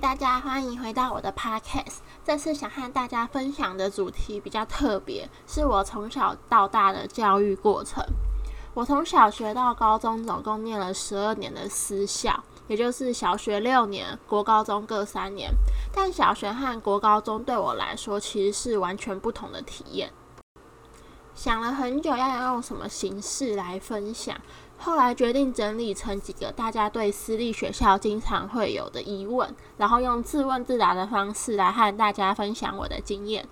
大家欢迎回到我的 podcast。这次想和大家分享的主题比较特别，是我从小到大的教育过程。我从小学到高中，总共念了十二年的私校，也就是小学六年，国高中各三年。但小学和国高中对我来说，其实是完全不同的体验。想了很久，要用什么形式来分享。后来决定整理成几个大家对私立学校经常会有的疑问，然后用自问自答的方式来和大家分享我的经验。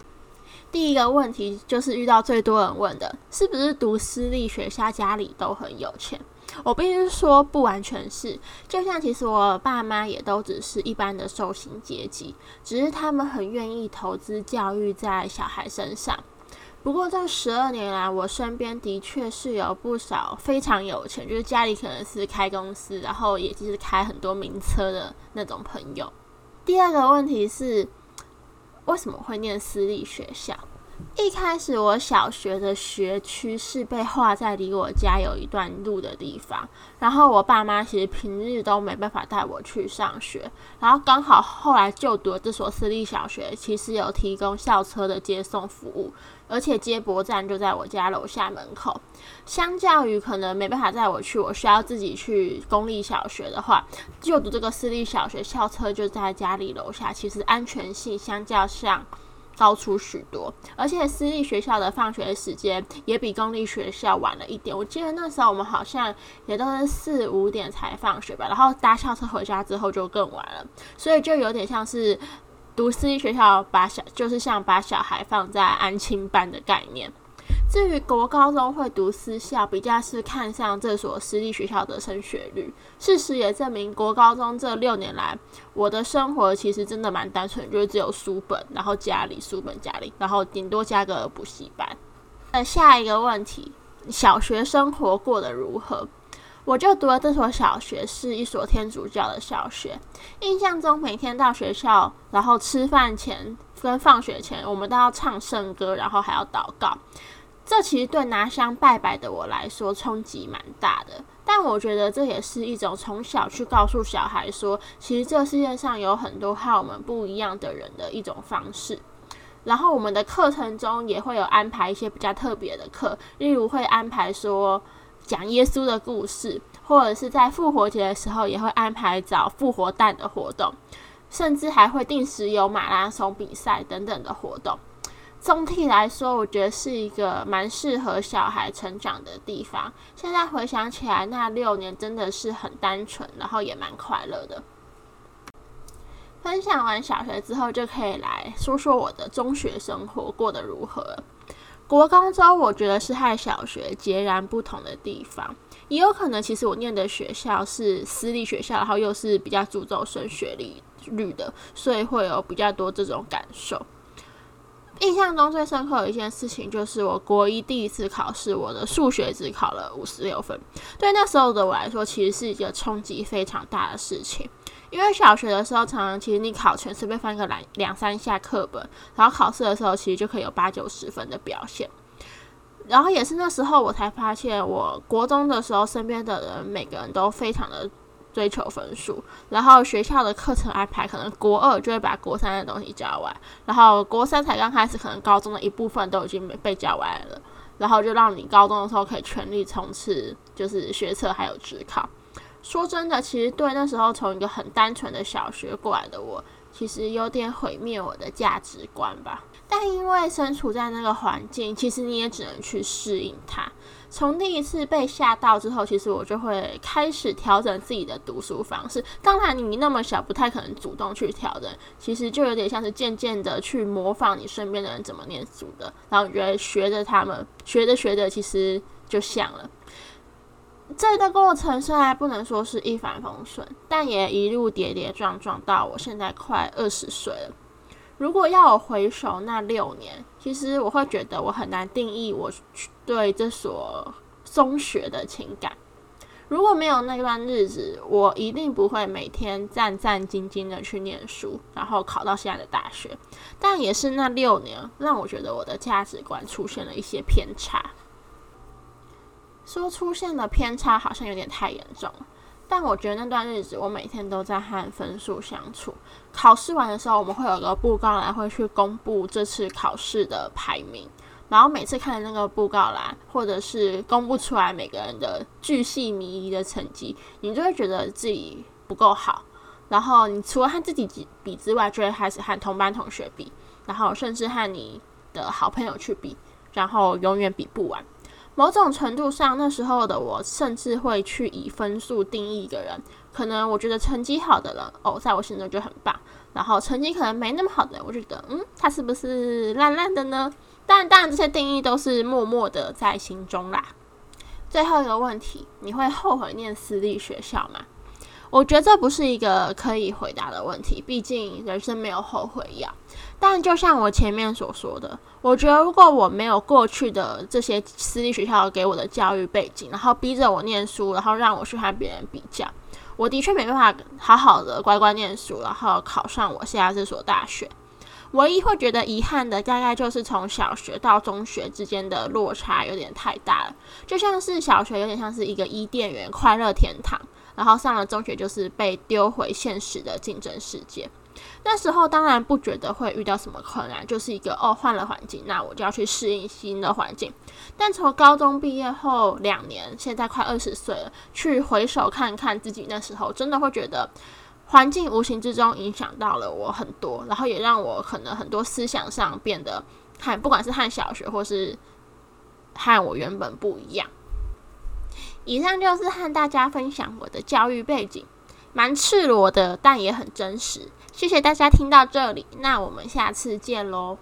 第一个问题就是遇到最多人问的，是不是读私立学校家里都很有钱？我必须说不完全是，就像其实我爸妈也都只是一般的受薪阶级，只是他们很愿意投资教育在小孩身上。不过这十二年来，我身边的确是有不少非常有钱，就是家里可能是开公司，然后也就是开很多名车的那种朋友。第二个问题是，为什么会念私立学校？一开始我小学的学区是被划在离我家有一段路的地方，然后我爸妈其实平日都没办法带我去上学，然后刚好后来就读这所私立小学，其实有提供校车的接送服务，而且接驳站就在我家楼下门口。相较于可能没办法带我去，我需要自己去公立小学的话，就读这个私立小学，校车就在家里楼下，其实安全性相较上。高出许多，而且私立学校的放学时间也比公立学校晚了一点。我记得那时候我们好像也都是四五点才放学吧，然后搭校车回家之后就更晚了，所以就有点像是读私立学校把小，就是像把小孩放在安亲班的概念。至于国高中会读私校，比较是看上这所私立学校的升学率。事实也证明，国高中这六年来，我的生活其实真的蛮单纯，就是只有书本，然后家里书本家里，然后顶多加个补习班。那下一个问题，小学生活过得如何？我就读了这所小学，是一所天主教的小学。印象中，每天到学校，然后吃饭前跟放学前，我们都要唱圣歌，然后还要祷告。这其实对拿香拜拜的我来说冲击蛮大的，但我觉得这也是一种从小去告诉小孩说，其实这世界上有很多和我们不一样的人的一种方式。然后我们的课程中也会有安排一些比较特别的课，例如会安排说讲耶稣的故事，或者是在复活节的时候也会安排找复活蛋的活动，甚至还会定时有马拉松比赛等等的活动。总体来说，我觉得是一个蛮适合小孩成长的地方。现在回想起来，那六年真的是很单纯，然后也蛮快乐的。分享完小学之后，就可以来说说我的中学生活过得如何。国高中，我觉得是和小学截然不同的地方。也有可能，其实我念的学校是私立学校，然后又是比较注重升学率率的，所以会有比较多这种感受。印象中最深刻的一件事情，就是我国一第一次考试，我的数学只考了五十六分。对那时候的我来说，其实是一个冲击非常大的事情。因为小学的时候，常常其实你考前随便翻个两两三下课本，然后考试的时候，其实就可以有八九十分的表现。然后也是那时候，我才发现，我国中的时候，身边的人每个人都非常的。追求分数，然后学校的课程安排可能国二就会把国三的东西教完，然后国三才刚开始，可能高中的一部分都已经被教完了，然后就让你高中的时候可以全力冲刺，就是学测还有职考。说真的，其实对那时候从一个很单纯的小学过来的我，其实有点毁灭我的价值观吧。但因为身处在那个环境，其实你也只能去适应它。从第一次被吓到之后，其实我就会开始调整自己的读书方式。当然，你那么小，不太可能主动去调整。其实就有点像是渐渐的去模仿你身边的人怎么念书的，然后你觉得学着他们，学着学着，其实就像了。这个过程虽然不能说是一帆风顺，但也一路跌跌撞撞到我现在快二十岁了。如果要我回首那六年，其实我会觉得我很难定义我对这所中学的情感。如果没有那段日子，我一定不会每天战战兢兢的去念书，然后考到现在的大学。但也是那六年，让我觉得我的价值观出现了一些偏差。说出现的偏差，好像有点太严重了。但我觉得那段日子，我每天都在和分数相处。考试完的时候，我们会有个布告栏，会去公布这次考试的排名。然后每次看那个布告栏，或者是公布出来每个人的巨细靡遗的成绩，你就会觉得自己不够好。然后你除了和自己比之外，就会开始和同班同学比，然后甚至和你的好朋友去比，然后永远比不完。某种程度上，那时候的我甚至会去以分数定义一个人。可能我觉得成绩好的人，哦，在我心中就很棒。然后成绩可能没那么好的，我觉得，嗯，他是不是烂烂的呢？但当然，这些定义都是默默的在心中啦。最后一个问题，你会后悔念私立学校吗？我觉得这不是一个可以回答的问题，毕竟人生没有后悔药。但就像我前面所说的，我觉得如果我没有过去的这些私立学校给我的教育背景，然后逼着我念书，然后让我去和别人比较，我的确没办法好好的乖乖念书，然后考上我现在这所大学。唯一会觉得遗憾的，大概就是从小学到中学之间的落差有点太大了。就像是小学有点像是一个伊甸园、快乐天堂，然后上了中学就是被丢回现实的竞争世界。那时候当然不觉得会遇到什么困难，就是一个哦换了环境，那我就要去适应新的环境。但从高中毕业后两年，现在快二十岁了，去回首看看自己那时候，真的会觉得。环境无形之中影响到了我很多，然后也让我可能很多思想上变得和不管是和小学或是和我原本不一样。以上就是和大家分享我的教育背景，蛮赤裸的，但也很真实。谢谢大家听到这里，那我们下次见喽。